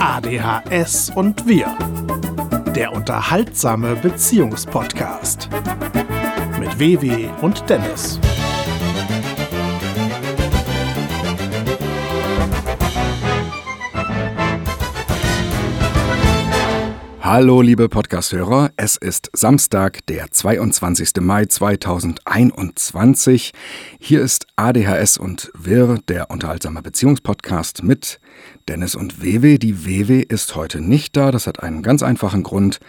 ADHS und wir. Der unterhaltsame Beziehungspodcast. Mit WW und Dennis. Hallo liebe Podcasthörer, es ist Samstag, der 22. Mai 2021. Hier ist ADHS und Wirr, der unterhaltsame Beziehungspodcast mit Dennis und Wewe. Die Wewe ist heute nicht da, das hat einen ganz einfachen Grund,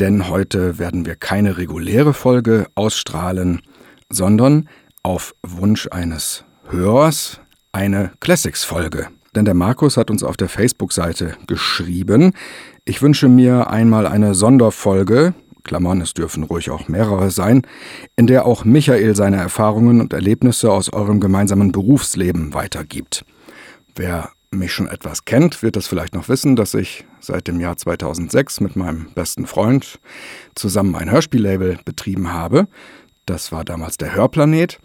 denn heute werden wir keine reguläre Folge ausstrahlen, sondern auf Wunsch eines Hörers eine Classics-Folge. Denn der Markus hat uns auf der Facebook-Seite geschrieben, ich wünsche mir einmal eine Sonderfolge, Klammern, es dürfen ruhig auch mehrere sein, in der auch Michael seine Erfahrungen und Erlebnisse aus eurem gemeinsamen Berufsleben weitergibt. Wer mich schon etwas kennt, wird das vielleicht noch wissen, dass ich seit dem Jahr 2006 mit meinem besten Freund zusammen ein Hörspiellabel betrieben habe. Das war damals der Hörplanet.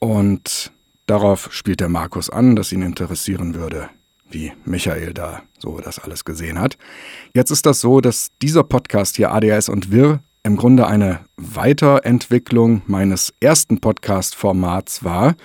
Und darauf spielt der Markus an, dass ihn interessieren würde, wie Michael da so das alles gesehen hat. Jetzt ist das so, dass dieser Podcast hier ADHS und Wirr im Grunde eine Weiterentwicklung meines ersten Podcast-Formats war,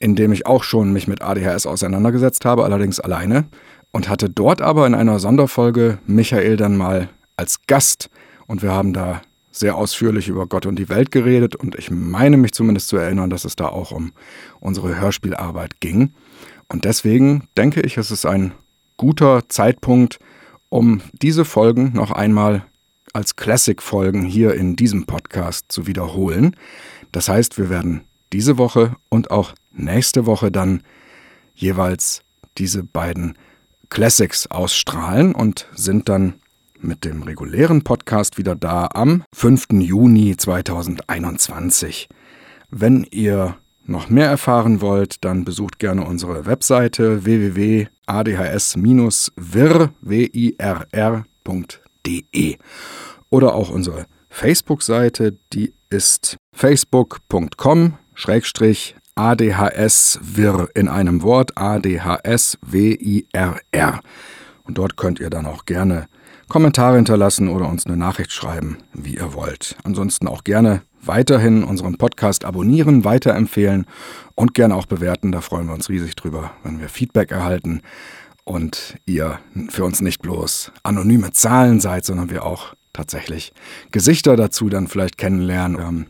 in dem ich auch schon mich mit ADHS auseinandergesetzt habe, allerdings alleine, und hatte dort aber in einer Sonderfolge Michael dann mal als Gast und wir haben da sehr ausführlich über Gott und die Welt geredet und ich meine mich zumindest zu erinnern, dass es da auch um unsere Hörspielarbeit ging. Und deswegen denke ich, es ist ein guter Zeitpunkt, um diese Folgen noch einmal als Classic-Folgen hier in diesem Podcast zu wiederholen. Das heißt, wir werden diese Woche und auch nächste Woche dann jeweils diese beiden Classics ausstrahlen und sind dann mit dem regulären Podcast wieder da am 5. Juni 2021. Wenn ihr noch mehr erfahren wollt, dann besucht gerne unsere Webseite www.adhs-wirr.de oder auch unsere Facebook-Seite, die ist facebook.com ADHS-Wirr in einem Wort, A-D-H-S-W-I-R-R. Und dort könnt ihr dann auch gerne Kommentare hinterlassen oder uns eine Nachricht schreiben, wie ihr wollt. Ansonsten auch gerne weiterhin unseren Podcast abonnieren, weiterempfehlen und gerne auch bewerten. Da freuen wir uns riesig drüber, wenn wir Feedback erhalten und ihr für uns nicht bloß anonyme Zahlen seid, sondern wir auch tatsächlich Gesichter dazu dann vielleicht kennenlernen. Wir haben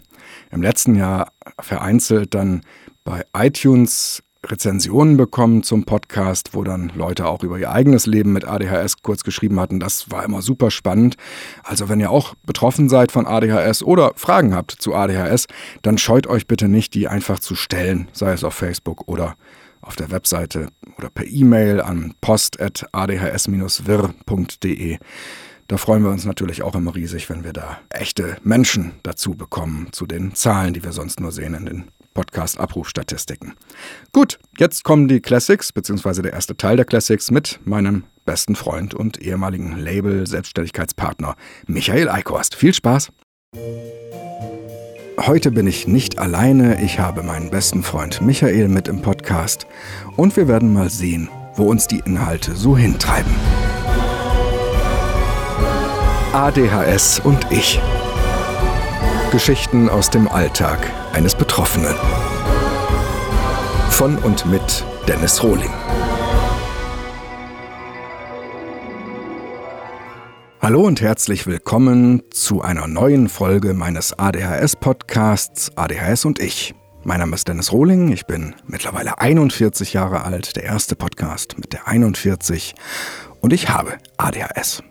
im letzten Jahr vereinzelt dann bei iTunes Rezensionen bekommen zum Podcast, wo dann Leute auch über ihr eigenes Leben mit ADHS kurz geschrieben hatten. Das war immer super spannend. Also wenn ihr auch betroffen seid von ADHS oder Fragen habt zu ADHS, dann scheut euch bitte nicht, die einfach zu stellen, sei es auf Facebook oder auf der Webseite oder per E-Mail an post.adhs-wirr.de. Da freuen wir uns natürlich auch immer riesig, wenn wir da echte Menschen dazu bekommen, zu den Zahlen, die wir sonst nur sehen in den Podcast-Abrufstatistiken. Gut, jetzt kommen die Classics, beziehungsweise der erste Teil der Classics mit meinem besten Freund und ehemaligen Label-Selbstständigkeitspartner Michael Eickhorst. Viel Spaß! Heute bin ich nicht alleine, ich habe meinen besten Freund Michael mit im Podcast und wir werden mal sehen, wo uns die Inhalte so hintreiben. ADHS und ich. Geschichten aus dem Alltag eines Betroffenen. Von und mit Dennis Rohling. Hallo und herzlich willkommen zu einer neuen Folge meines ADHS-Podcasts ADHS und ich. Mein Name ist Dennis Rohling, ich bin mittlerweile 41 Jahre alt, der erste Podcast mit der 41 und ich habe ADHS.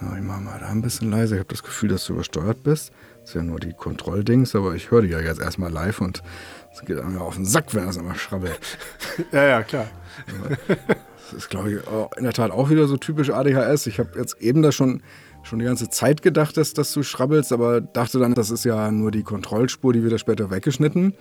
ich mache mal da ein bisschen leise, ich habe das Gefühl, dass du übersteuert bist. Das ist ja nur die Kontrolldings, aber ich höre die ja jetzt erstmal live und es geht mir auf den Sack, wenn das immer schrabbelt. ja, ja, klar. Das ist, glaube ich, in der Tat auch wieder so typisch ADHS. Ich habe jetzt eben da schon, schon die ganze Zeit gedacht, dass, dass du schrabbelst, aber dachte dann, das ist ja nur die Kontrollspur, die wird später weggeschnitten.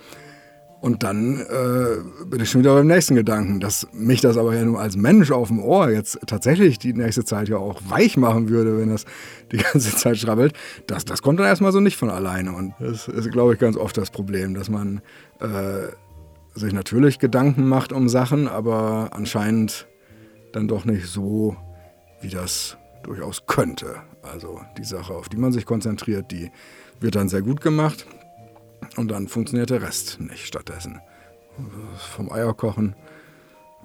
Und dann äh, bin ich schon wieder beim nächsten Gedanken, dass mich das aber ja nur als Mensch auf dem Ohr jetzt tatsächlich die nächste Zeit ja auch weich machen würde, wenn das die ganze Zeit schrabbelt. Das, das kommt dann erstmal so nicht von alleine. Und das ist, glaube ich, ganz oft das Problem, dass man äh, sich natürlich Gedanken macht um Sachen, aber anscheinend dann doch nicht so wie das durchaus könnte. Also die Sache, auf die man sich konzentriert, die wird dann sehr gut gemacht und dann funktioniert der Rest nicht stattdessen. Vom Eierkochen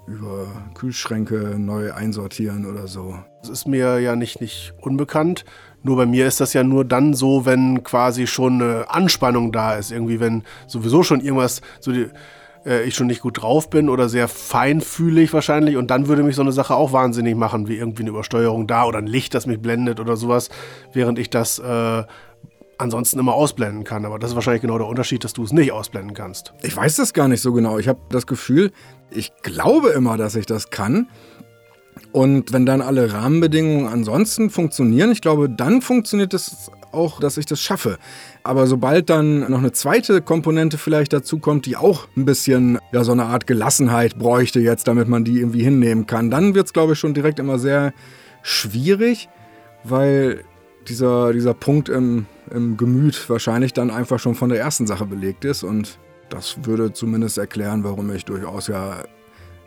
über Kühlschränke neu einsortieren oder so. Das ist mir ja nicht, nicht unbekannt. Nur bei mir ist das ja nur dann so, wenn quasi schon eine Anspannung da ist. Irgendwie, wenn sowieso schon irgendwas, so die, äh, ich schon nicht gut drauf bin oder sehr feinfühlig wahrscheinlich. Und dann würde mich so eine Sache auch wahnsinnig machen, wie irgendwie eine Übersteuerung da oder ein Licht, das mich blendet oder sowas, während ich das äh, ansonsten immer ausblenden kann. Aber das ist wahrscheinlich genau der Unterschied, dass du es nicht ausblenden kannst. Ich weiß das gar nicht so genau. Ich habe das Gefühl, ich glaube immer, dass ich das kann. Und wenn dann alle Rahmenbedingungen ansonsten funktionieren, ich glaube, dann funktioniert es auch, dass ich das schaffe. Aber sobald dann noch eine zweite Komponente vielleicht dazu kommt, die auch ein bisschen ja so eine Art Gelassenheit bräuchte jetzt, damit man die irgendwie hinnehmen kann, dann wird es, glaube ich, schon direkt immer sehr schwierig, weil dieser, dieser Punkt im, im Gemüt wahrscheinlich dann einfach schon von der ersten Sache belegt ist. Und das würde zumindest erklären, warum ich durchaus ja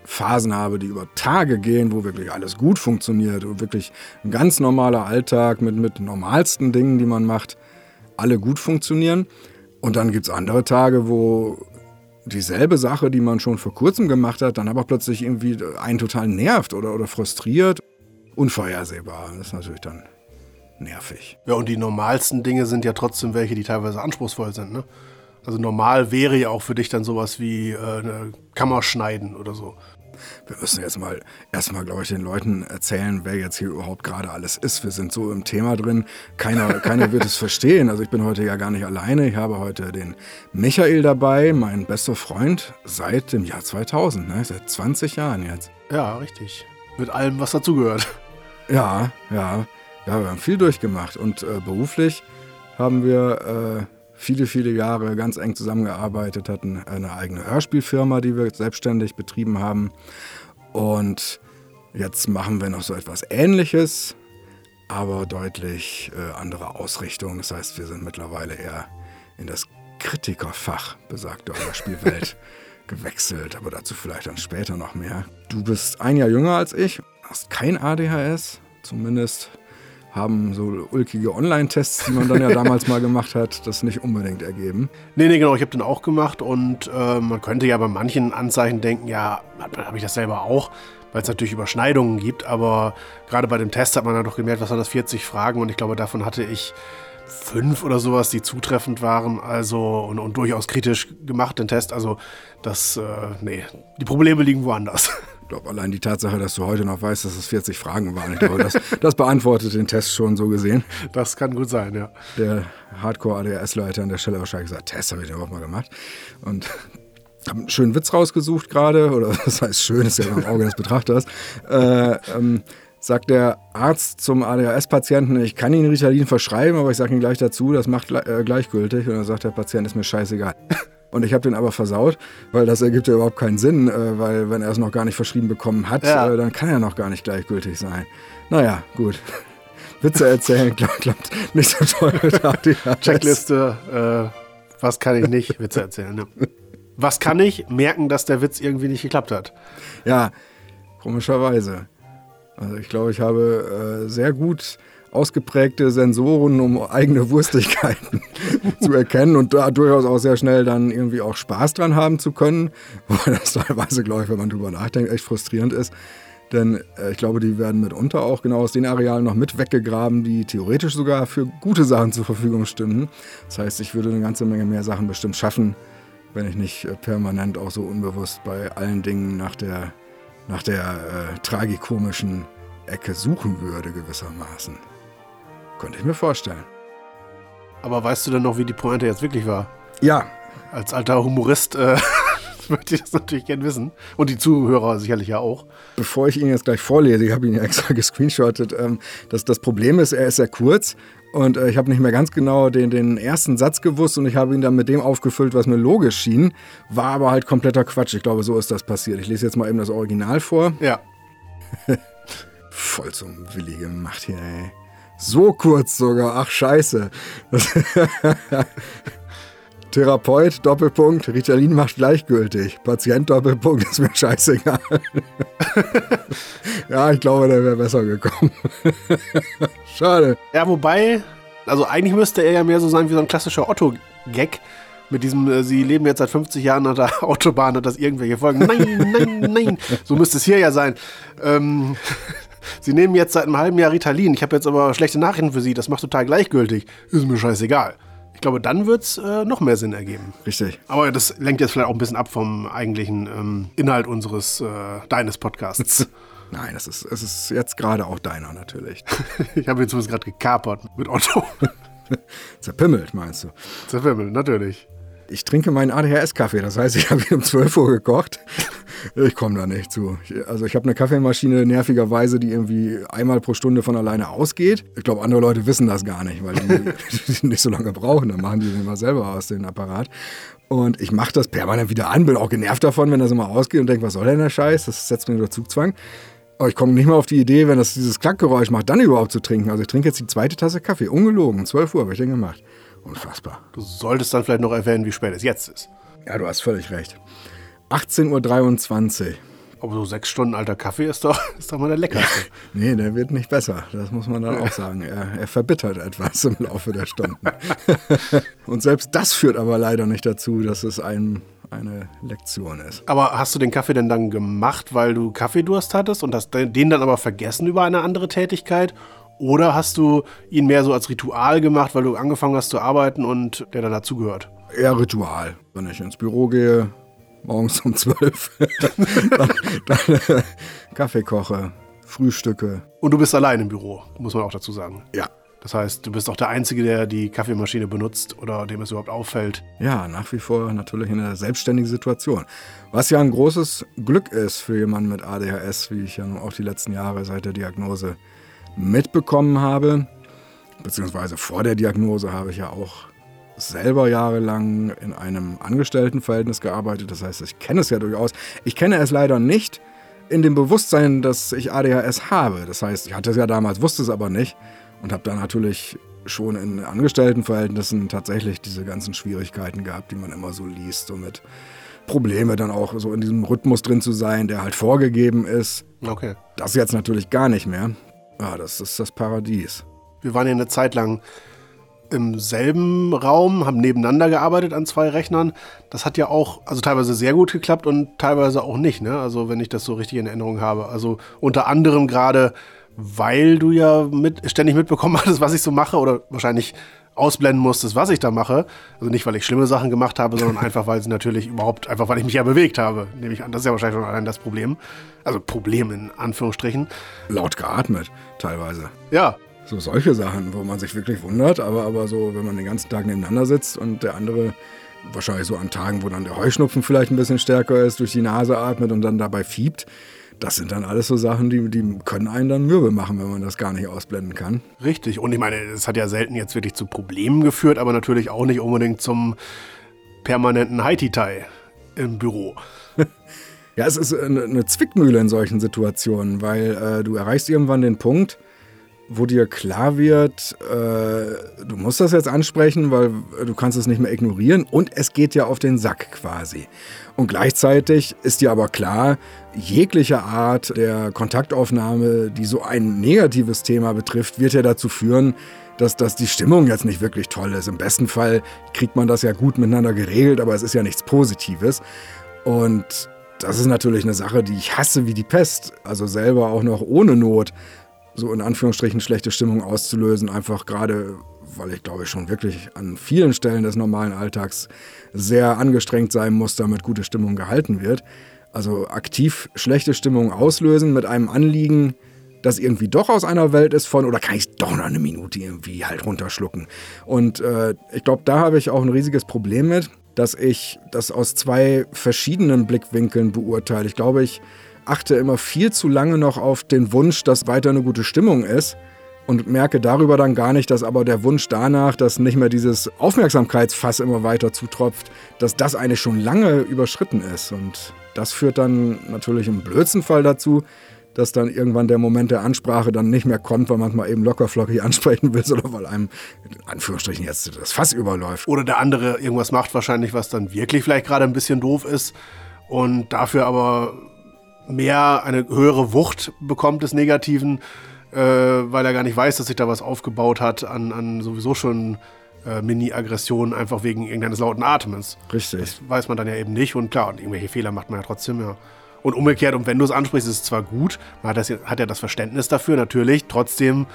Phasen habe, die über Tage gehen, wo wirklich alles gut funktioniert und wirklich ein ganz normaler Alltag mit, mit normalsten Dingen, die man macht, alle gut funktionieren. Und dann gibt es andere Tage, wo dieselbe Sache, die man schon vor kurzem gemacht hat, dann aber plötzlich irgendwie einen total nervt oder, oder frustriert. Unvorhersehbar. Das ist natürlich dann nervig. Ja, und die normalsten Dinge sind ja trotzdem welche, die teilweise anspruchsvoll sind, ne? Also normal wäre ja auch für dich dann sowas wie äh, eine Kammer schneiden oder so. Wir müssen jetzt mal erstmal, glaube ich, den Leuten erzählen, wer jetzt hier überhaupt gerade alles ist. Wir sind so im Thema drin. Keiner, keiner wird es verstehen. Also ich bin heute ja gar nicht alleine. Ich habe heute den Michael dabei, mein bester Freund seit dem Jahr 2000, ne? seit 20 Jahren jetzt. Ja, richtig. Mit allem, was dazugehört. Ja, ja. Ja, wir haben viel durchgemacht und äh, beruflich haben wir äh, viele, viele Jahre ganz eng zusammengearbeitet, hatten eine eigene Hörspielfirma, die wir selbstständig betrieben haben. Und jetzt machen wir noch so etwas Ähnliches, aber deutlich äh, andere Ausrichtung. Das heißt, wir sind mittlerweile eher in das Kritikerfach besagter Hörspielwelt gewechselt, aber dazu vielleicht dann später noch mehr. Du bist ein Jahr jünger als ich, hast kein ADHS, zumindest haben so ulkige Online-Tests, die man dann ja damals mal gemacht hat, das nicht unbedingt ergeben. Nee, nee, genau, ich habe den auch gemacht und äh, man könnte ja bei manchen Anzeichen denken, ja, habe ich das selber auch, weil es natürlich Überschneidungen gibt, aber gerade bei dem Test hat man dann doch gemerkt, was waren das, 40 Fragen und ich glaube, davon hatte ich fünf oder sowas, die zutreffend waren, also und, und durchaus kritisch gemacht, den Test. Also das, äh, nee, die Probleme liegen woanders. Glaube, allein die Tatsache, dass du heute noch weißt, dass es 40 Fragen waren, ich glaube, das, das beantwortet den Test schon so gesehen. Das kann gut sein, ja. Der Hardcore-ADHS-Leiter an der Stelle wahrscheinlich gesagt, Test habe ich überhaupt mal gemacht. Und habe einen schönen Witz rausgesucht gerade, oder das heißt schön, ist ja im Auge des Betrachters. Äh, ähm, sagt der Arzt zum ADHS-Patienten, ich kann Ihnen Ritalin verschreiben, aber ich sage Ihnen gleich dazu, das macht äh, gleichgültig. Und dann sagt der Patient, ist mir scheißegal. Und ich habe den aber versaut, weil das ergibt ja überhaupt keinen Sinn, äh, weil wenn er es noch gar nicht verschrieben bekommen hat, ja. äh, dann kann er noch gar nicht gleichgültig sein. Naja, gut. Witze erzählen klappt, klappt nicht so toll mit ADHS. Checkliste, äh, was kann ich nicht? Witze erzählen. Ne? Was kann ich? Merken, dass der Witz irgendwie nicht geklappt hat. Ja, komischerweise. Also ich glaube, ich habe äh, sehr gut ausgeprägte Sensoren, um eigene Wurstigkeiten zu erkennen und da durchaus auch sehr schnell dann irgendwie auch Spaß dran haben zu können, weil das teilweise, glaube ich, wenn man drüber nachdenkt, echt frustrierend ist. Denn äh, ich glaube, die werden mitunter auch genau aus den Arealen noch mit weggegraben, die theoretisch sogar für gute Sachen zur Verfügung stünden. Das heißt, ich würde eine ganze Menge mehr Sachen bestimmt schaffen, wenn ich nicht äh, permanent auch so unbewusst bei allen Dingen nach der, nach der äh, tragikomischen Ecke suchen würde, gewissermaßen. Könnte ich mir vorstellen. Aber weißt du denn noch, wie die Pointe jetzt wirklich war? Ja. Als alter Humorist äh, möchte ich das natürlich gern wissen. Und die Zuhörer sicherlich ja auch. Bevor ich ihn jetzt gleich vorlese, ich habe ihn ja extra gescreenshottet, ähm, das, das Problem ist, er ist sehr kurz und äh, ich habe nicht mehr ganz genau den, den ersten Satz gewusst und ich habe ihn dann mit dem aufgefüllt, was mir logisch schien, war aber halt kompletter Quatsch. Ich glaube, so ist das passiert. Ich lese jetzt mal eben das Original vor. Ja. Voll zum Willi gemacht hier, ey. So kurz sogar. Ach, scheiße. Therapeut, Doppelpunkt, Ritalin macht gleichgültig. Patient, Doppelpunkt, ist mir scheißegal. ja, ich glaube, der wäre besser gekommen. Schade. Ja, wobei, also eigentlich müsste er ja mehr so sein wie so ein klassischer Otto-Gag. Mit diesem, äh, sie leben jetzt seit 50 Jahren an der Autobahn, hat das irgendwelche Folgen. Nein, nein, nein. So müsste es hier ja sein. Ähm, sie nehmen jetzt seit einem halben Jahr Ritalin. Ich habe jetzt aber schlechte Nachrichten für Sie. Das macht total gleichgültig. Ist mir scheißegal. Ich glaube, dann wird es äh, noch mehr Sinn ergeben. Richtig. Aber das lenkt jetzt vielleicht auch ein bisschen ab vom eigentlichen ähm, Inhalt unseres, äh, deines Podcasts. Nein, es ist, es ist jetzt gerade auch deiner natürlich. ich habe ihn zumindest gerade gekapert mit Otto. Zerpimmelt, meinst du? Zerpimmelt, natürlich. Ich trinke meinen ADHS-Kaffee, das heißt, ich habe ihn um 12 Uhr gekocht. Ich komme da nicht zu. Also ich habe eine Kaffeemaschine nervigerweise, die irgendwie einmal pro Stunde von alleine ausgeht. Ich glaube, andere Leute wissen das gar nicht, weil die, nicht so lange brauchen. Dann machen die den immer selber aus, den Apparat. Und ich mache das permanent wieder an, bin auch genervt davon, wenn das immer ausgeht und denke, was soll denn der Scheiß? Das setzt mir unter Zugzwang. Aber ich komme nicht mal auf die Idee, wenn das dieses Klackgeräusch macht, dann überhaupt zu trinken. Also ich trinke jetzt die zweite Tasse Kaffee, ungelogen, 12 Uhr habe ich den gemacht. Unfassbar. Du solltest dann vielleicht noch erwähnen, wie spät es jetzt ist. Ja, du hast völlig recht. 18.23 Uhr. Aber so sechs Stunden alter Kaffee ist doch, ist doch mal der leckerste. nee, der wird nicht besser. Das muss man dann auch sagen. Er, er verbittert etwas im Laufe der Stunden. Und selbst das führt aber leider nicht dazu, dass es einem eine Lektion ist. Aber hast du den Kaffee denn dann gemacht, weil du Kaffeedurst hattest und hast den dann aber vergessen über eine andere Tätigkeit? Oder hast du ihn mehr so als Ritual gemacht, weil du angefangen hast zu arbeiten und der dann dazugehört? Eher Ritual. Wenn ich ins Büro gehe, morgens um zwölf, dann, dann äh, Kaffee koche, Frühstücke. Und du bist allein im Büro, muss man auch dazu sagen. Ja. Das heißt, du bist auch der Einzige, der die Kaffeemaschine benutzt oder dem es überhaupt auffällt. Ja, nach wie vor natürlich in einer selbstständigen Situation. Was ja ein großes Glück ist für jemanden mit ADHS, wie ich ja nun auch die letzten Jahre seit der Diagnose mitbekommen habe. Beziehungsweise vor der Diagnose habe ich ja auch selber jahrelang in einem Angestelltenverhältnis gearbeitet. Das heißt, ich kenne es ja durchaus. Ich kenne es leider nicht in dem Bewusstsein, dass ich ADHS habe. Das heißt, ich hatte es ja damals, wusste es aber nicht und habe dann natürlich schon in Angestelltenverhältnissen tatsächlich diese ganzen Schwierigkeiten gehabt, die man immer so liest, so mit Probleme dann auch so in diesem Rhythmus drin zu sein, der halt vorgegeben ist. Okay. Das jetzt natürlich gar nicht mehr. Ja, das ist das Paradies. Wir waren ja eine Zeit lang im selben Raum, haben nebeneinander gearbeitet an zwei Rechnern. Das hat ja auch, also teilweise sehr gut geklappt und teilweise auch nicht, ne? Also wenn ich das so richtig in Erinnerung habe. Also unter anderem gerade weil du ja mit, ständig mitbekommen hattest, was ich so mache oder wahrscheinlich ausblenden musstest, was ich da mache. Also nicht, weil ich schlimme Sachen gemacht habe, sondern einfach, weil sie natürlich überhaupt, einfach weil ich mich ja bewegt habe, nehme ich an. Das ist ja wahrscheinlich schon allein das Problem. Also Problem in Anführungsstrichen. Laut geatmet, teilweise. Ja. So solche Sachen, wo man sich wirklich wundert, aber, aber so, wenn man den ganzen Tag nebeneinander sitzt und der andere wahrscheinlich so an Tagen, wo dann der Heuschnupfen vielleicht ein bisschen stärker ist, durch die Nase atmet und dann dabei fiebt, das sind dann alles so Sachen, die, die können einen dann mürbe machen, wenn man das gar nicht ausblenden kann. Richtig. Und ich meine, es hat ja selten jetzt wirklich zu Problemen geführt, aber natürlich auch nicht unbedingt zum permanenten Haiti-Tai im Büro. ja, es ist eine, eine, Zwickmühle in solchen Situationen, weil äh, du erreichst irgendwann den Punkt, wo dir klar wird, äh, du musst das jetzt ansprechen, weil du kannst es nicht mehr ignorieren und es geht ja auf den Sack quasi. Und gleichzeitig ist dir aber klar, jegliche Art der Kontaktaufnahme, die so ein negatives Thema betrifft, wird ja dazu führen, dass, dass die Stimmung jetzt nicht wirklich toll ist. Im besten Fall kriegt man das ja gut miteinander geregelt, aber es ist ja nichts Positives. Und das ist natürlich eine Sache, die ich hasse wie die Pest. Also selber auch noch ohne Not so in Anführungsstrichen schlechte Stimmung auszulösen, einfach gerade, weil ich glaube ich schon wirklich an vielen Stellen des normalen Alltags sehr angestrengt sein muss, damit gute Stimmung gehalten wird. Also aktiv schlechte Stimmung auslösen mit einem Anliegen, das irgendwie doch aus einer Welt ist von, oder kann ich doch noch eine Minute irgendwie halt runterschlucken. Und äh, ich glaube, da habe ich auch ein riesiges Problem mit, dass ich das aus zwei verschiedenen Blickwinkeln beurteile. Ich glaube, ich achte immer viel zu lange noch auf den Wunsch, dass weiter eine gute Stimmung ist und merke darüber dann gar nicht, dass aber der Wunsch danach, dass nicht mehr dieses Aufmerksamkeitsfass immer weiter zutropft, dass das eigentlich schon lange überschritten ist. Und das führt dann natürlich im blödsten Fall dazu, dass dann irgendwann der Moment der Ansprache dann nicht mehr kommt, weil man es mal eben lockerflockig ansprechen will, sondern weil einem in Anführungsstrichen jetzt das Fass überläuft. Oder der andere irgendwas macht wahrscheinlich, was dann wirklich vielleicht gerade ein bisschen doof ist und dafür aber mehr eine höhere Wucht bekommt des Negativen, äh, weil er gar nicht weiß, dass sich da was aufgebaut hat an, an sowieso schon äh, Mini-Aggressionen, einfach wegen irgendeines lauten Atems. Richtig. Das weiß man dann ja eben nicht und klar, und irgendwelche Fehler macht man ja trotzdem, ja. Und umgekehrt, und wenn du es ansprichst, ist es zwar gut, man hat, das, hat ja das Verständnis dafür, natürlich, trotzdem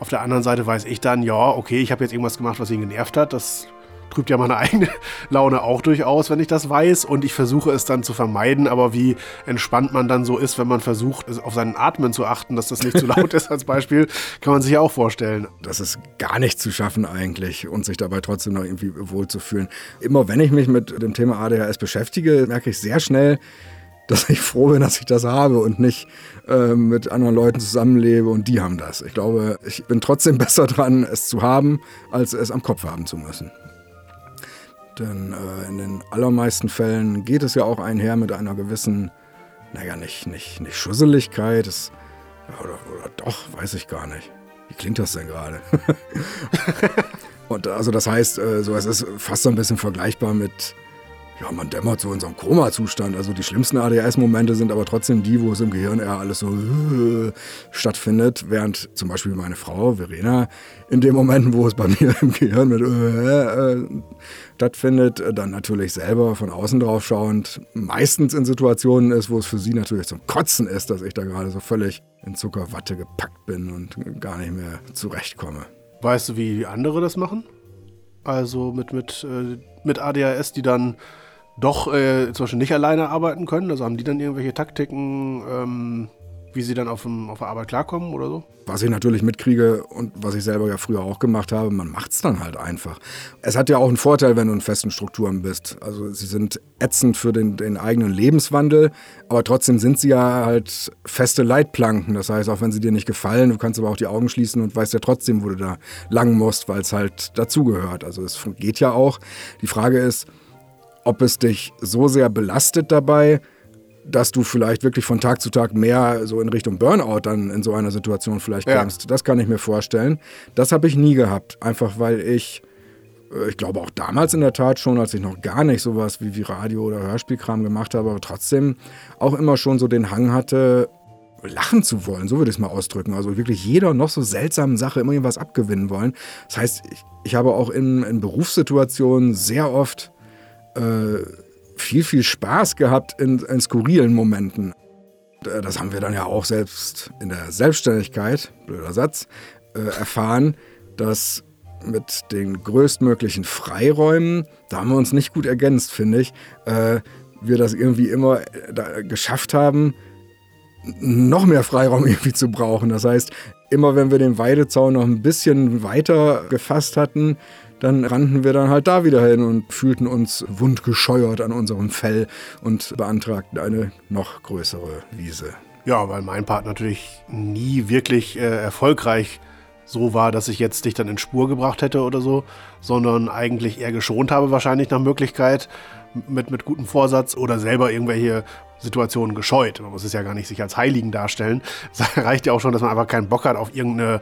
auf der anderen Seite weiß ich dann, ja, okay, ich habe jetzt irgendwas gemacht, was ihn genervt hat, das trübt ja meine eigene Laune auch durchaus, wenn ich das weiß. Und ich versuche es dann zu vermeiden. Aber wie entspannt man dann so ist, wenn man versucht, auf seinen Atmen zu achten, dass das nicht zu laut ist als Beispiel, kann man sich ja auch vorstellen. Das ist gar nicht zu schaffen eigentlich und sich dabei trotzdem noch irgendwie wohlzufühlen. Immer wenn ich mich mit dem Thema ADHS beschäftige, merke ich sehr schnell, dass ich froh bin, dass ich das habe und nicht äh, mit anderen Leuten zusammenlebe und die haben das. Ich glaube, ich bin trotzdem besser dran, es zu haben, als es am Kopf haben zu müssen. Denn äh, in den allermeisten Fällen geht es ja auch einher mit einer gewissen, naja, nicht, nicht, nicht Schusseligkeit, es, oder, oder doch, weiß ich gar nicht. Wie klingt das denn gerade? Und also das heißt, äh, so es ist fast so ein bisschen vergleichbar mit ja, man dämmert so in so einem Koma-Zustand. Also die schlimmsten ADHS-Momente sind aber trotzdem die, wo es im Gehirn eher alles so äh, stattfindet, während zum Beispiel meine Frau Verena in den Momenten, wo es bei mir im Gehirn mit äh, äh, stattfindet, dann natürlich selber von außen drauf schauend meistens in Situationen ist, wo es für sie natürlich zum Kotzen ist, dass ich da gerade so völlig in Zuckerwatte gepackt bin und gar nicht mehr zurechtkomme. Weißt du, wie andere das machen? Also mit, mit, äh, mit ADHS, die dann doch äh, zum Beispiel nicht alleine arbeiten können? Also haben die dann irgendwelche Taktiken, ähm, wie sie dann auf, dem, auf der Arbeit klarkommen oder so? Was ich natürlich mitkriege und was ich selber ja früher auch gemacht habe, man macht es dann halt einfach. Es hat ja auch einen Vorteil, wenn du in festen Strukturen bist. Also sie sind ätzend für den, den eigenen Lebenswandel, aber trotzdem sind sie ja halt feste Leitplanken. Das heißt, auch wenn sie dir nicht gefallen, du kannst aber auch die Augen schließen und weißt ja trotzdem, wo du da lang musst, weil es halt dazugehört. Also es geht ja auch. Die Frage ist, ob es dich so sehr belastet dabei, dass du vielleicht wirklich von Tag zu Tag mehr so in Richtung Burnout dann in so einer Situation vielleicht ja. kommst. Das kann ich mir vorstellen. Das habe ich nie gehabt, einfach weil ich, äh, ich glaube auch damals in der Tat schon, als ich noch gar nicht sowas wie, wie Radio oder Hörspielkram gemacht habe, aber trotzdem auch immer schon so den Hang hatte, lachen zu wollen, so würde ich es mal ausdrücken. Also wirklich jeder noch so seltsamen Sache immer irgendwas abgewinnen wollen. Das heißt, ich, ich habe auch in, in Berufssituationen sehr oft äh, viel, viel Spaß gehabt in, in skurrilen Momenten. Äh, das haben wir dann ja auch selbst in der Selbstständigkeit, blöder Satz, äh, erfahren, dass mit den größtmöglichen Freiräumen, da haben wir uns nicht gut ergänzt, finde ich, äh, wir das irgendwie immer äh, geschafft haben, noch mehr Freiraum irgendwie zu brauchen. Das heißt, immer wenn wir den Weidezaun noch ein bisschen weiter gefasst hatten, dann rannten wir dann halt da wieder hin und fühlten uns wundgescheuert an unserem Fell und beantragten eine noch größere Wiese. Ja, weil mein Part natürlich nie wirklich äh, erfolgreich so war, dass ich jetzt dich dann in Spur gebracht hätte oder so, sondern eigentlich eher geschont habe, wahrscheinlich nach Möglichkeit, mit, mit gutem Vorsatz oder selber irgendwelche Situationen gescheut. Man muss es ja gar nicht sich als Heiligen darstellen. Es reicht ja auch schon, dass man einfach keinen Bock hat auf irgendeine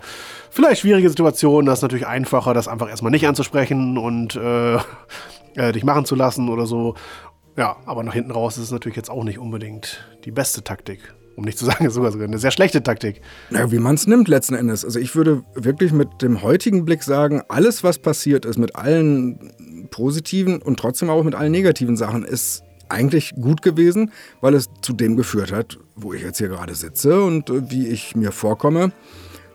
vielleicht schwierige Situation. Das ist natürlich einfacher, das einfach erstmal nicht anzusprechen und äh, äh, dich machen zu lassen oder so. Ja, aber nach hinten raus ist es natürlich jetzt auch nicht unbedingt die beste Taktik. Um nicht zu sagen, sogar sogar eine sehr schlechte Taktik. Ja, wie man es nimmt letzten Endes. Also ich würde wirklich mit dem heutigen Blick sagen, alles, was passiert ist, mit allen positiven und trotzdem auch mit allen negativen Sachen, ist eigentlich gut gewesen, weil es zu dem geführt hat, wo ich jetzt hier gerade sitze und äh, wie ich mir vorkomme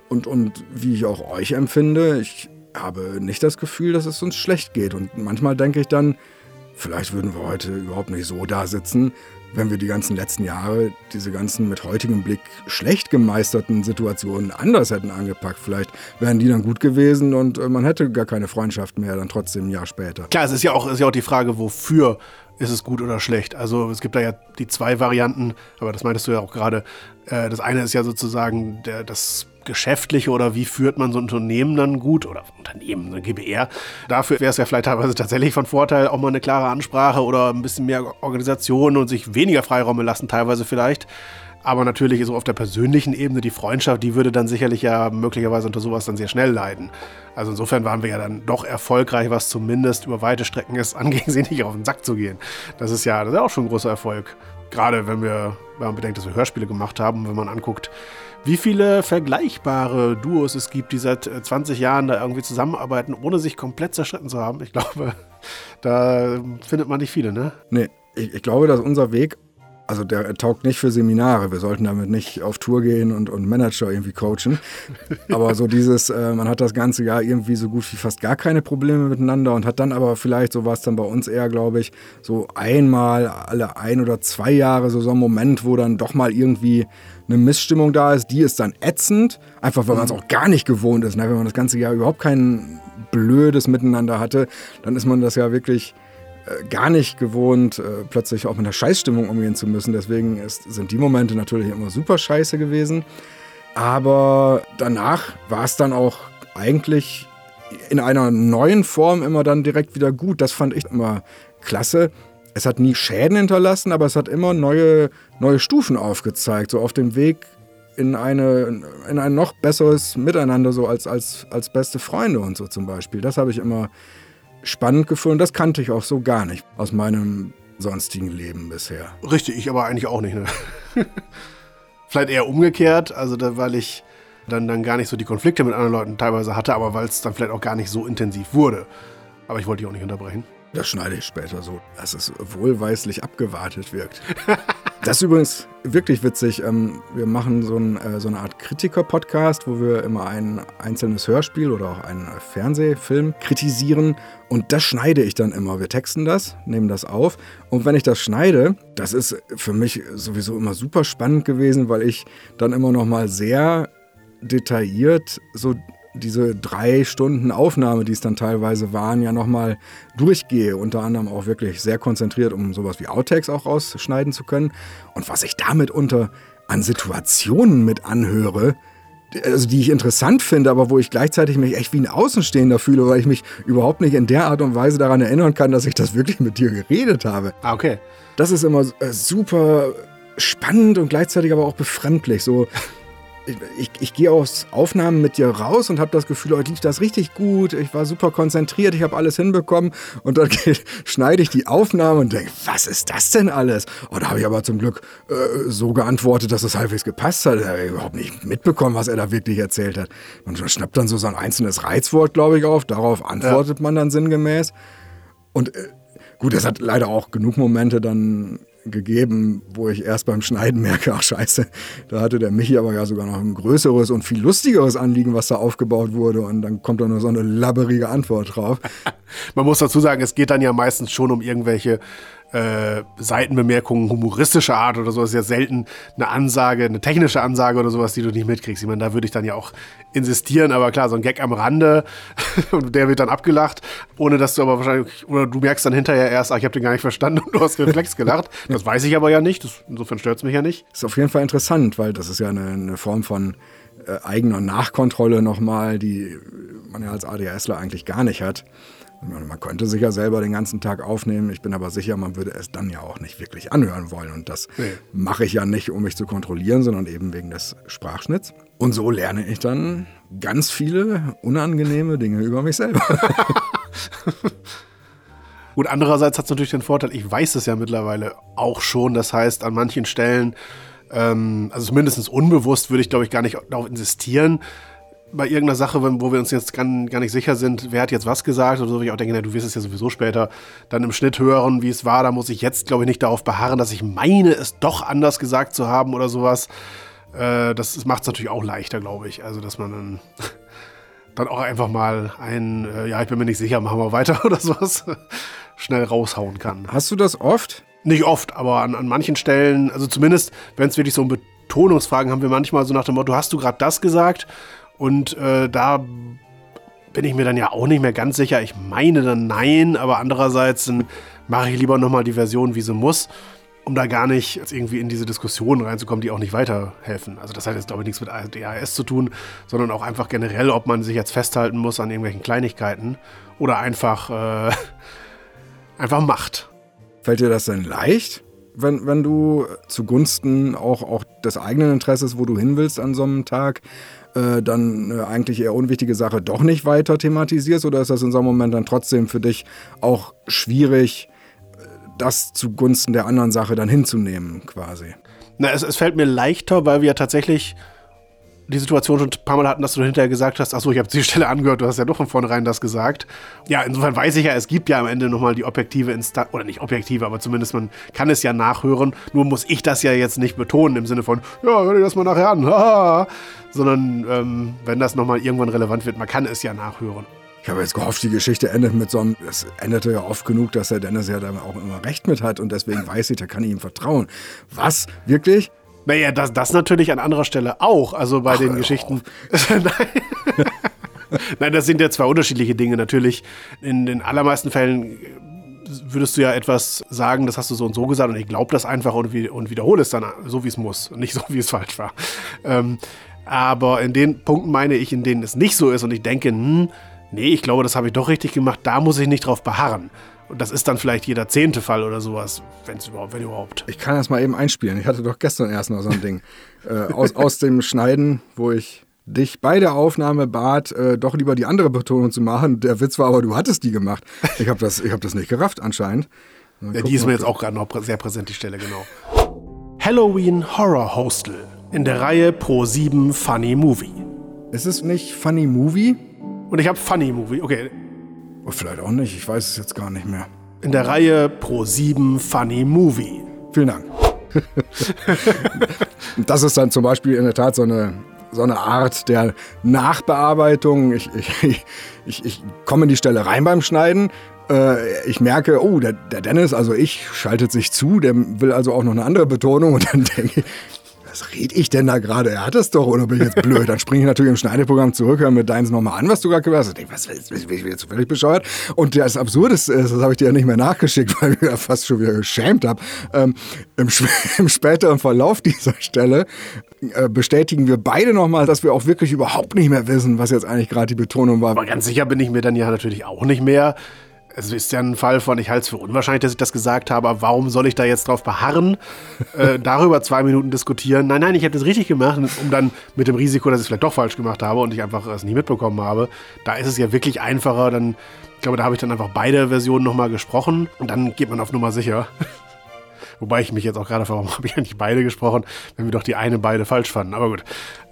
und, und wie ich auch euch empfinde. Ich habe nicht das Gefühl, dass es uns schlecht geht. Und manchmal denke ich dann, vielleicht würden wir heute überhaupt nicht so da sitzen, wenn wir die ganzen letzten Jahre diese ganzen mit heutigem Blick schlecht gemeisterten Situationen anders hätten angepackt. Vielleicht wären die dann gut gewesen und äh, man hätte gar keine Freundschaft mehr, dann trotzdem ein Jahr später. Klar, es ist ja auch, ist ja auch die Frage, wofür ist es gut oder schlecht. Also es gibt da ja die zwei Varianten, aber das meintest du ja auch gerade. Äh, das eine ist ja sozusagen der, das Geschäftliche oder wie führt man so ein Unternehmen dann gut oder Unternehmen, eine GBR. Dafür wäre es ja vielleicht teilweise tatsächlich von Vorteil, auch mal eine klare Ansprache oder ein bisschen mehr Organisation und sich weniger Freiräume lassen, teilweise vielleicht. Aber natürlich so auf der persönlichen Ebene, die Freundschaft, die würde dann sicherlich ja möglicherweise unter sowas dann sehr schnell leiden. Also insofern waren wir ja dann doch erfolgreich, was zumindest über weite Strecken es anging, sie nicht auf den Sack zu gehen. Das ist ja, das ist auch schon ein großer Erfolg. Gerade wenn wir, wenn man bedenkt, dass wir Hörspiele gemacht haben, wenn man anguckt, wie viele vergleichbare Duos es gibt, die seit 20 äh, Jahren da irgendwie zusammenarbeiten, ohne sich komplett zerschritten zu haben. Ich glaube, da findet man nicht viele, ne? Nee, ich, ich glaube, dass unser Weg also der taugt nicht für Seminare. Wir sollten damit nicht auf Tour gehen und, und Manager irgendwie coachen. Aber so dieses, äh, man hat das ganze Jahr irgendwie so gut wie fast gar keine Probleme miteinander und hat dann aber vielleicht, so war es dann bei uns eher, glaube ich, so einmal alle ein oder zwei Jahre so, so ein Moment, wo dann doch mal irgendwie eine Missstimmung da ist. Die ist dann ätzend, einfach weil man es mhm. auch gar nicht gewohnt ist. Ne? Wenn man das ganze Jahr überhaupt kein blödes Miteinander hatte, dann ist man das ja wirklich äh, gar nicht gewohnt, äh, plötzlich auch mit einer Scheißstimmung umgehen zu müssen. Deswegen ist, sind die Momente natürlich immer super scheiße gewesen. Aber danach war es dann auch eigentlich in einer neuen Form immer dann direkt wieder gut. Das fand ich immer klasse. Es hat nie Schäden hinterlassen, aber es hat immer neue, neue Stufen aufgezeigt, so auf dem Weg in, eine, in ein noch besseres Miteinander, so als, als, als beste Freunde und so zum Beispiel. Das habe ich immer spannend gefunden. Das kannte ich auch so gar nicht aus meinem sonstigen Leben bisher. Richtig, ich aber eigentlich auch nicht. Ne? Vielleicht eher umgekehrt, also da, weil ich dann, dann gar nicht so die Konflikte mit anderen Leuten teilweise hatte, aber weil es dann vielleicht auch gar nicht so intensiv wurde. Aber ich wollte dich auch nicht unterbrechen. Das schneide ich später so, dass es wohlweislich abgewartet wirkt. Das ist übrigens wirklich witzig. Ähm, wir machen äh, so eine Art Kritiker-Podcast, wo wir immer ein einzelnes Hörspiel oder auch einen Fernsehfilm kritisieren. Und das schneide ich dann immer. Wir texten das, nehmen das auf. Und wenn ich das schneide, das ist für mich sowieso immer super spannend gewesen, weil ich dann immer noch mal sehr detailliert so diese drei Stunden Aufnahme, die es dann teilweise waren, ja nochmal durchgehe. Unter anderem auch wirklich sehr konzentriert, um sowas wie Outtakes auch rausschneiden zu können. Und was ich damit unter an Situationen mit anhöre, also die ich interessant finde, aber wo ich gleichzeitig mich echt wie ein Außenstehender fühle, weil ich mich überhaupt nicht in der Art und Weise daran erinnern kann, dass ich das wirklich mit dir geredet habe. Ah, okay. Das ist immer äh, super spannend und gleichzeitig aber auch befremdlich. So, ich, ich gehe aus Aufnahmen mit dir raus und habe das Gefühl, heute lief das richtig gut, ich war super konzentriert, ich habe alles hinbekommen und dann schneide ich die Aufnahme und denke, was ist das denn alles? Und da habe ich aber zum Glück äh, so geantwortet, dass es halbwegs gepasst hat. Ich habe überhaupt nicht mitbekommen, was er da wirklich erzählt hat. Man schnappt dann so, so ein einzelnes Reizwort, glaube ich, auf, darauf antwortet ja. man dann sinngemäß. Und äh, gut, es hat leider auch genug Momente dann gegeben, wo ich erst beim Schneiden merke, ach scheiße, da hatte der Michi aber ja sogar noch ein größeres und viel lustigeres Anliegen, was da aufgebaut wurde und dann kommt da nur so eine labberige Antwort drauf. Man muss dazu sagen, es geht dann ja meistens schon um irgendwelche äh, Seitenbemerkungen humoristischer Art oder so. Das ist ja selten eine Ansage, eine technische Ansage oder sowas, die du nicht mitkriegst. Ich meine, da würde ich dann ja auch insistieren, aber klar, so ein Gag am Rande und der wird dann abgelacht, ohne dass du aber wahrscheinlich, oder du merkst dann hinterher erst, ach, ich habe den gar nicht verstanden und du hast reflex gelacht. Das weiß ich aber ja nicht, das, insofern stört es mich ja nicht. Ist auf jeden Fall interessant, weil das ist ja eine, eine Form von äh, eigener Nachkontrolle nochmal, die man ja als ADHSler eigentlich gar nicht hat. Man könnte sich ja selber den ganzen Tag aufnehmen. Ich bin aber sicher, man würde es dann ja auch nicht wirklich anhören wollen. Und das nee. mache ich ja nicht, um mich zu kontrollieren, sondern eben wegen des Sprachschnitts. Und so lerne ich dann ganz viele unangenehme Dinge über mich selber. Gut, andererseits hat es natürlich den Vorteil, ich weiß es ja mittlerweile auch schon. Das heißt, an manchen Stellen, ähm, also zumindest unbewusst, würde ich, glaube ich, gar nicht darauf insistieren bei irgendeiner Sache, wo wir uns jetzt gar, gar nicht sicher sind, wer hat jetzt was gesagt oder so, wo ich auch denke, na, du wirst es ja sowieso später dann im Schnitt hören, wie es war. Da muss ich jetzt, glaube ich, nicht darauf beharren, dass ich meine, es doch anders gesagt zu haben oder sowas. Äh, das macht es natürlich auch leichter, glaube ich. Also, dass man dann, dann auch einfach mal ein, äh, ja, ich bin mir nicht sicher, machen wir weiter oder sowas, schnell raushauen kann. Hast du das oft? Nicht oft, aber an, an manchen Stellen, also zumindest, wenn es wirklich so um Betonungsfragen haben wir manchmal so nach dem Motto, hast du gerade das gesagt? Und äh, da bin ich mir dann ja auch nicht mehr ganz sicher. Ich meine dann nein, aber andererseits mache ich lieber nochmal die Version, wie sie muss, um da gar nicht irgendwie in diese Diskussionen reinzukommen, die auch nicht weiterhelfen. Also das hat jetzt, glaube ich, nichts mit DAS zu tun, sondern auch einfach generell, ob man sich jetzt festhalten muss an irgendwelchen Kleinigkeiten oder einfach, äh, einfach macht. Fällt dir das denn leicht? wenn, wenn du zugunsten auch, auch des eigenen Interesses, wo du hin willst an so einem Tag, äh, dann äh, eigentlich eher unwichtige Sache doch nicht weiter thematisierst? Oder ist das in so einem Moment dann trotzdem für dich auch schwierig, äh, das zugunsten der anderen Sache dann hinzunehmen, quasi? Na, es, es fällt mir leichter, weil wir tatsächlich die Situation schon ein paar Mal hatten, dass du hinterher gesagt hast, achso, ich habe die Stelle angehört, du hast ja doch von vornherein das gesagt. Ja, insofern weiß ich ja, es gibt ja am Ende nochmal die objektive Instanz, oder nicht objektive, aber zumindest man kann es ja nachhören. Nur muss ich das ja jetzt nicht betonen im Sinne von, ja, hör dir das mal nachher an, sondern ähm, wenn das nochmal irgendwann relevant wird, man kann es ja nachhören. Ich habe jetzt gehofft, die Geschichte endet mit so einem, es endete ja oft genug, dass der Dennis ja da auch immer recht mit hat und deswegen weiß ich, da kann ich ihm vertrauen. Was? Wirklich? Naja, das, das natürlich an anderer Stelle auch. Also bei Ach, den Geschichten. Nein. Nein, das sind ja zwei unterschiedliche Dinge. Natürlich, in den allermeisten Fällen würdest du ja etwas sagen, das hast du so und so gesagt und ich glaube das einfach und, und wiederhole es dann so, wie es muss und nicht so, wie es falsch war. Ähm, aber in den Punkten meine ich, in denen es nicht so ist und ich denke, hm, nee, ich glaube, das habe ich doch richtig gemacht, da muss ich nicht drauf beharren. Und das ist dann vielleicht jeder zehnte Fall oder sowas, wenn es überhaupt, wenn überhaupt. Ich kann das mal eben einspielen. Ich hatte doch gestern erst noch so ein Ding. äh, aus, aus dem Schneiden, wo ich dich bei der Aufnahme bat, äh, doch lieber die andere Betonung zu machen. Der Witz war aber, du hattest die gemacht. Ich habe das, hab das nicht gerafft anscheinend. Ja, die ist mir jetzt auch gerade noch sehr präsent, die Stelle, genau. Halloween Horror Hostel in der Reihe Pro 7 Funny Movie. Ist es nicht Funny Movie? Und ich habe Funny Movie, okay. Vielleicht auch nicht, ich weiß es jetzt gar nicht mehr. In der Reihe Pro 7 Funny Movie. Vielen Dank. das ist dann zum Beispiel in der Tat so eine, so eine Art der Nachbearbeitung. Ich, ich, ich, ich komme in die Stelle rein beim Schneiden. Äh, ich merke, oh, der, der Dennis, also ich, schaltet sich zu, der will also auch noch eine andere Betonung. Und dann denke ich, was rede ich denn da gerade? Er hat es doch, oder bin ich jetzt blöd? Dann springe ich natürlich im Schneideprogramm zurück, höre mir deins nochmal an, was du gerade gehört hast. Ich was, was, bin ich jetzt völlig bescheuert? Und das Absurdeste ist, das habe ich dir ja nicht mehr nachgeschickt, weil ich mir fast schon wieder geschämt habe. Ähm, im, im, späteren Verlauf dieser Stelle äh, bestätigen wir beide nochmal, dass wir auch wirklich überhaupt nicht mehr wissen, was jetzt eigentlich gerade die Betonung war. Aber ganz sicher bin ich mir dann ja natürlich auch nicht mehr es ist ja ein Fall von, ich halte es für unwahrscheinlich, dass ich das gesagt habe, aber warum soll ich da jetzt drauf beharren, äh, darüber zwei Minuten diskutieren? Nein, nein, ich habe das richtig gemacht, um dann mit dem Risiko, dass ich es vielleicht doch falsch gemacht habe und ich einfach es nie mitbekommen habe. Da ist es ja wirklich einfacher, dann, ich glaube, da habe ich dann einfach beide Versionen nochmal gesprochen und dann geht man auf Nummer sicher. Wobei ich mich jetzt auch gerade frage, warum habe ich eigentlich beide gesprochen, wenn wir doch die eine beide falsch fanden. Aber gut.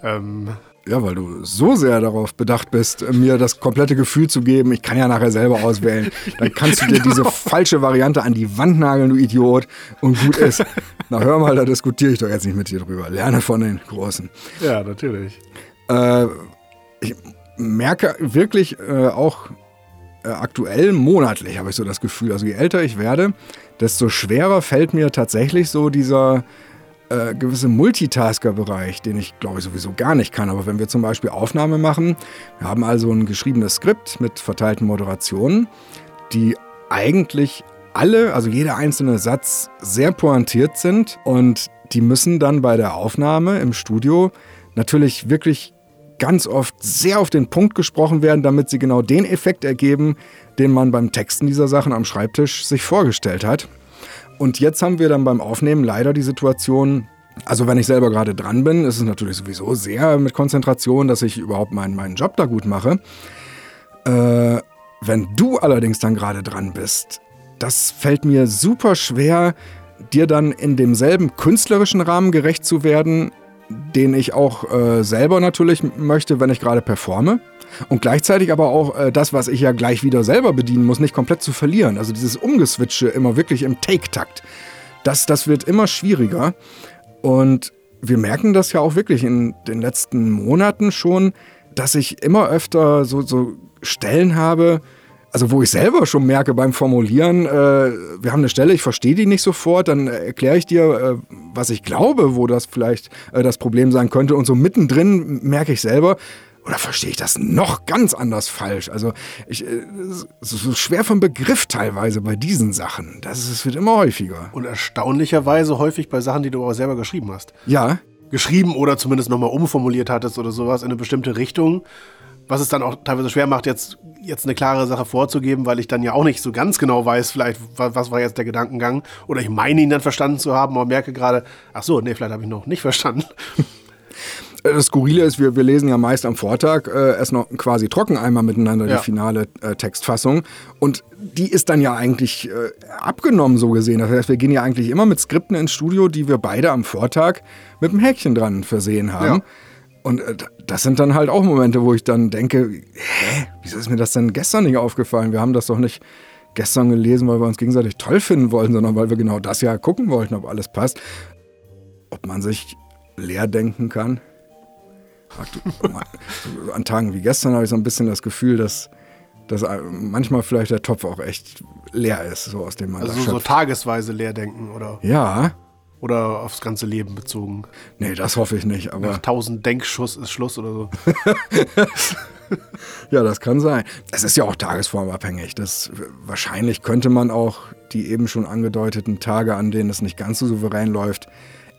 Ähm, ja, weil du so sehr darauf bedacht bist, mir das komplette Gefühl zu geben, ich kann ja nachher selber auswählen. Dann kannst du dir diese falsche Variante an die Wand nageln, du Idiot, und gut ist. Na hör mal, da diskutiere ich doch jetzt nicht mit dir drüber. Lerne von den Großen. Ja, natürlich. Äh, ich merke wirklich äh, auch äh, aktuell monatlich, habe ich so das Gefühl. Also je älter ich werde, desto schwerer fällt mir tatsächlich so dieser äh, gewisse Multitasker-Bereich, den ich glaube ich sowieso gar nicht kann. Aber wenn wir zum Beispiel Aufnahme machen, wir haben also ein geschriebenes Skript mit verteilten Moderationen, die eigentlich alle, also jeder einzelne Satz sehr pointiert sind und die müssen dann bei der Aufnahme im Studio natürlich wirklich ganz oft sehr auf den Punkt gesprochen werden, damit sie genau den Effekt ergeben, den man beim Texten dieser Sachen am Schreibtisch sich vorgestellt hat. Und jetzt haben wir dann beim Aufnehmen leider die Situation, also wenn ich selber gerade dran bin, ist es natürlich sowieso sehr mit Konzentration, dass ich überhaupt meinen, meinen Job da gut mache. Äh, wenn du allerdings dann gerade dran bist, das fällt mir super schwer, dir dann in demselben künstlerischen Rahmen gerecht zu werden, den ich auch äh, selber natürlich möchte, wenn ich gerade performe. Und gleichzeitig aber auch äh, das, was ich ja gleich wieder selber bedienen muss, nicht komplett zu verlieren. Also dieses Umgeswitche immer wirklich im Take-Takt. Das, das wird immer schwieriger. Und wir merken das ja auch wirklich in den letzten Monaten schon, dass ich immer öfter so, so Stellen habe, also wo ich selber schon merke beim Formulieren, äh, wir haben eine Stelle, ich verstehe die nicht sofort, dann erkläre ich dir, äh, was ich glaube, wo das vielleicht äh, das Problem sein könnte. Und so mittendrin merke ich selber, oder verstehe ich das noch ganz anders falsch? Also, ich, äh, es ist schwer vom Begriff teilweise bei diesen Sachen. Das, ist, das wird immer häufiger. Und erstaunlicherweise häufig bei Sachen, die du aber selber geschrieben hast. Ja. Geschrieben oder zumindest nochmal umformuliert hattest oder sowas in eine bestimmte Richtung was es dann auch teilweise schwer macht, jetzt, jetzt eine klare Sache vorzugeben, weil ich dann ja auch nicht so ganz genau weiß, vielleicht, was war jetzt der Gedankengang. Oder ich meine ihn dann verstanden zu haben, aber merke gerade, ach so, nee, vielleicht habe ich noch nicht verstanden. Das Skurrile ist, wir, wir lesen ja meist am Vortag äh, erst noch quasi trocken einmal miteinander ja. die finale äh, Textfassung. Und die ist dann ja eigentlich äh, abgenommen, so gesehen. Das heißt, wir gehen ja eigentlich immer mit Skripten ins Studio, die wir beide am Vortag mit einem Häkchen dran versehen haben. Ja. Und äh, das sind dann halt auch Momente, wo ich dann denke, hä, wieso ist mir das denn gestern nicht aufgefallen? Wir haben das doch nicht gestern gelesen, weil wir uns gegenseitig toll finden wollten, sondern weil wir genau das ja gucken wollten, ob alles passt. Ob man sich leer denken kann. An Tagen wie gestern habe ich so ein bisschen das Gefühl, dass, dass manchmal vielleicht der Topf auch echt leer ist, so aus dem man Also so, so tagesweise leer denken, oder? Ja. Oder aufs ganze Leben bezogen? Nee, das hoffe ich nicht. Aber Nach tausend Denkschuss ist Schluss oder so. ja, das kann sein. Es ist ja auch tagesformabhängig. Das, wahrscheinlich könnte man auch die eben schon angedeuteten Tage, an denen es nicht ganz so souverän läuft,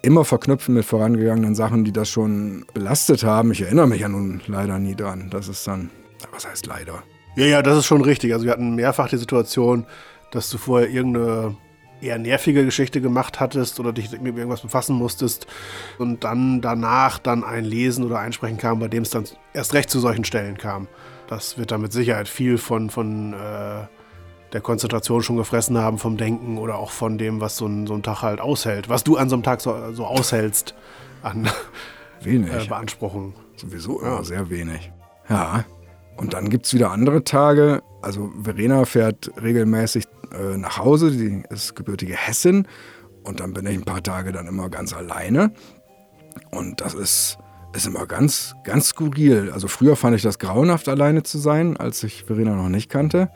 immer verknüpfen mit vorangegangenen Sachen, die das schon belastet haben. Ich erinnere mich ja nun leider nie dran. Das ist dann, was heißt leider? Ja, ja, das ist schon richtig. Also wir hatten mehrfach die Situation, dass du vorher irgendeine eher nervige Geschichte gemacht hattest oder dich mit irgendwas befassen musstest und dann danach dann ein Lesen oder Einsprechen kam, bei dem es dann erst recht zu solchen Stellen kam. Das wird dann mit Sicherheit viel von, von äh, der Konzentration schon gefressen haben vom Denken oder auch von dem, was so ein, so ein Tag halt aushält. Was du an so einem Tag so, so aushältst an wenig. Äh, Beanspruchung. Sowieso ja. sehr wenig. Ja. Und dann gibt es wieder andere Tage. Also Verena fährt regelmäßig äh, nach Hause, die ist gebürtige Hessin. Und dann bin ich ein paar Tage dann immer ganz alleine. Und das ist, ist immer ganz, ganz skurril. Also früher fand ich das grauenhaft, alleine zu sein, als ich Verena noch nicht kannte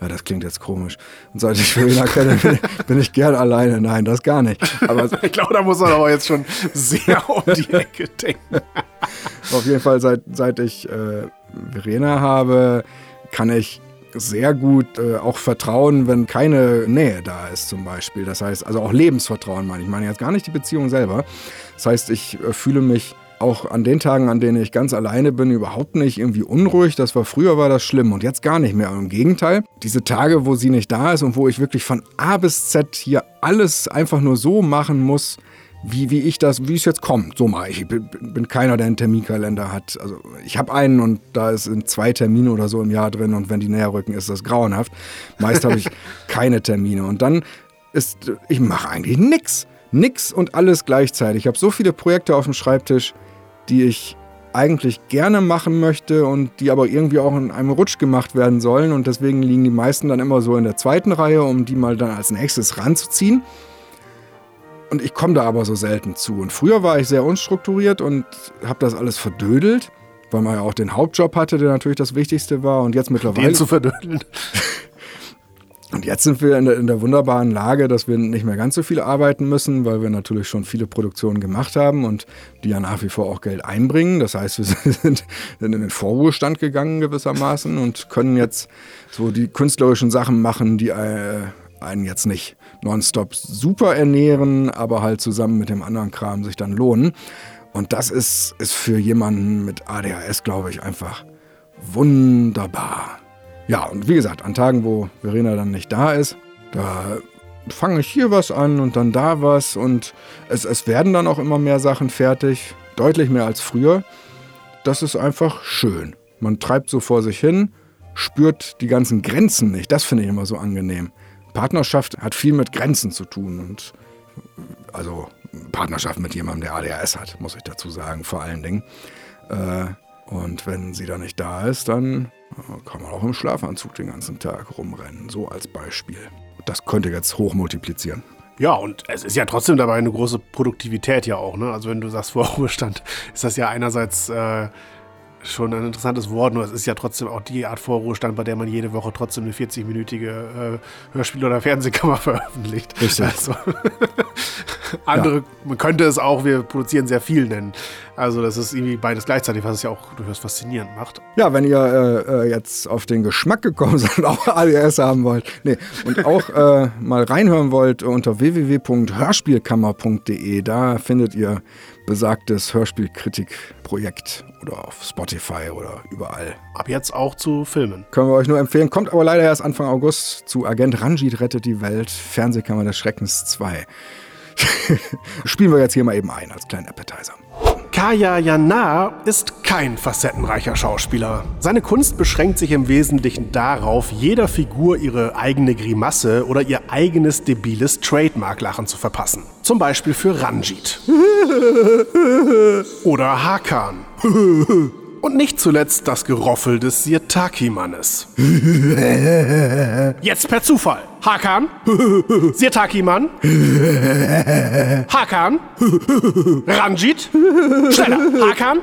ja, das klingt jetzt komisch. Und seit ich Verena kenne, bin, bin, ich gern alleine. Nein, das gar nicht. Aber ich glaube, da muss man aber jetzt schon sehr um die Ecke denken. Auf jeden Fall, seit, seit ich äh, Verena habe, kann ich sehr gut äh, auch vertrauen, wenn keine Nähe da ist, zum Beispiel. Das heißt, also auch Lebensvertrauen meine ich. Ich meine jetzt gar nicht die Beziehung selber. Das heißt, ich äh, fühle mich auch an den Tagen, an denen ich ganz alleine bin, überhaupt nicht irgendwie unruhig. Das war früher war das schlimm und jetzt gar nicht mehr. Im Gegenteil, diese Tage, wo sie nicht da ist und wo ich wirklich von A bis Z hier alles einfach nur so machen muss, wie, wie ich das, wie es jetzt kommt. So ich. Ich bin, bin keiner, der einen Terminkalender hat. Also ich habe einen und da sind zwei Termine oder so im Jahr drin und wenn die näher rücken, ist das grauenhaft. Meist habe ich keine Termine. Und dann ist, ich mache eigentlich nichts. Nix und alles gleichzeitig. Ich habe so viele Projekte auf dem Schreibtisch die ich eigentlich gerne machen möchte und die aber irgendwie auch in einem Rutsch gemacht werden sollen. Und deswegen liegen die meisten dann immer so in der zweiten Reihe, um die mal dann als nächstes ranzuziehen. Und ich komme da aber so selten zu. Und früher war ich sehr unstrukturiert und habe das alles verdödelt, weil man ja auch den Hauptjob hatte, der natürlich das Wichtigste war. Und jetzt mittlerweile. Den zu verdödeln. Und jetzt sind wir in der, in der, wunderbaren Lage, dass wir nicht mehr ganz so viel arbeiten müssen, weil wir natürlich schon viele Produktionen gemacht haben und die ja nach wie vor auch Geld einbringen. Das heißt, wir sind in den Vorruhestand gegangen gewissermaßen und können jetzt so die künstlerischen Sachen machen, die äh, einen jetzt nicht nonstop super ernähren, aber halt zusammen mit dem anderen Kram sich dann lohnen. Und das ist, ist für jemanden mit ADHS, glaube ich, einfach wunderbar. Ja, und wie gesagt, an Tagen, wo Verena dann nicht da ist, da fange ich hier was an und dann da was und es, es werden dann auch immer mehr Sachen fertig, deutlich mehr als früher. Das ist einfach schön. Man treibt so vor sich hin, spürt die ganzen Grenzen nicht. Das finde ich immer so angenehm. Partnerschaft hat viel mit Grenzen zu tun und also Partnerschaft mit jemandem, der ADHS hat, muss ich dazu sagen, vor allen Dingen. Äh, und wenn sie dann nicht da ist, dann kann man auch im Schlafanzug den ganzen Tag rumrennen, so als Beispiel. Das könnte jetzt hochmultiplizieren. Ja, und es ist ja trotzdem dabei eine große Produktivität ja auch. Ne? Also wenn du sagst Vorruhestand, ist das ja einerseits äh, schon ein interessantes Wort, nur es ist ja trotzdem auch die Art Vorruhestand, bei der man jede Woche trotzdem eine 40-minütige äh, Hörspiel- oder Fernsehkammer veröffentlicht. Richtig. Also, andere, ja. man könnte es auch, wir produzieren sehr viel nennen. Also das ist irgendwie beides gleichzeitig, was es ja auch durchaus faszinierend macht. Ja, wenn ihr äh, äh jetzt auf den Geschmack gekommen seid und auch ADS haben wollt, nee, und auch äh, mal reinhören wollt unter www.hörspielkammer.de, da findet ihr besagtes Hörspielkritikprojekt oder auf Spotify oder überall. Ab jetzt auch zu Filmen. Können wir euch nur empfehlen. Kommt aber leider erst Anfang August zu Agent Ranjit rettet die Welt, Fernsehkammer des Schreckens 2. Spielen wir jetzt hier mal eben ein als kleinen Appetizer. Kaya Jana ist kein facettenreicher Schauspieler. Seine Kunst beschränkt sich im Wesentlichen darauf, jeder Figur ihre eigene Grimasse oder ihr eigenes debiles Trademark-Lachen zu verpassen. Zum Beispiel für Ranjit. oder Hakan. Und nicht zuletzt das Geroffel des Sirtaki-Mannes. Jetzt per Zufall. Hakan. Sirtaki-Mann. Hakan. Ranjit. Schneller. Hakan.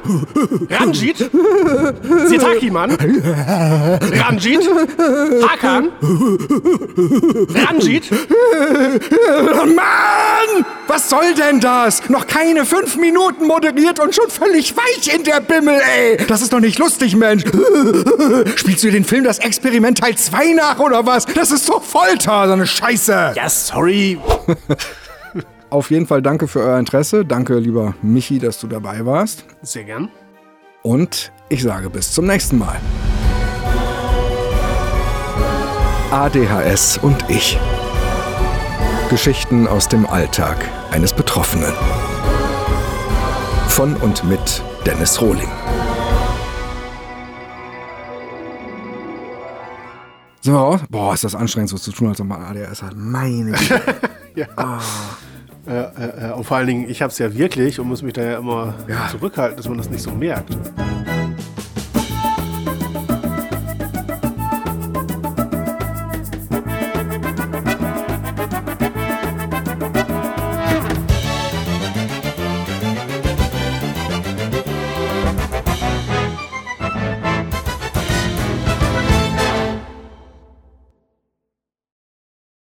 Ranjit. Sirtaki-Mann. Ranjit. Hakan. Ranjit. Mann! Was soll denn das? Noch keine fünf Minuten moderiert und schon völlig weich in der Bimmel, ey! Das ist doch nicht lustig, Mensch! Spielst du den Film Das Experiment Teil 2 nach oder was? Das ist doch Folter, so eine Scheiße! Ja, sorry. Auf jeden Fall danke für euer Interesse. Danke, lieber Michi, dass du dabei warst. Sehr gern. Und ich sage bis zum nächsten Mal. ADHS und ich. Geschichten aus dem Alltag eines Betroffenen. Von und mit Dennis Rohling. So, boah, ist das anstrengend, so zu tun, als ob man ADHS hat. Meine Güte. Ja. Äh, äh, äh, und vor allen Dingen, ich habe es ja wirklich und muss mich da ja immer Ja. zurückhalten, dass man das nicht so merkt.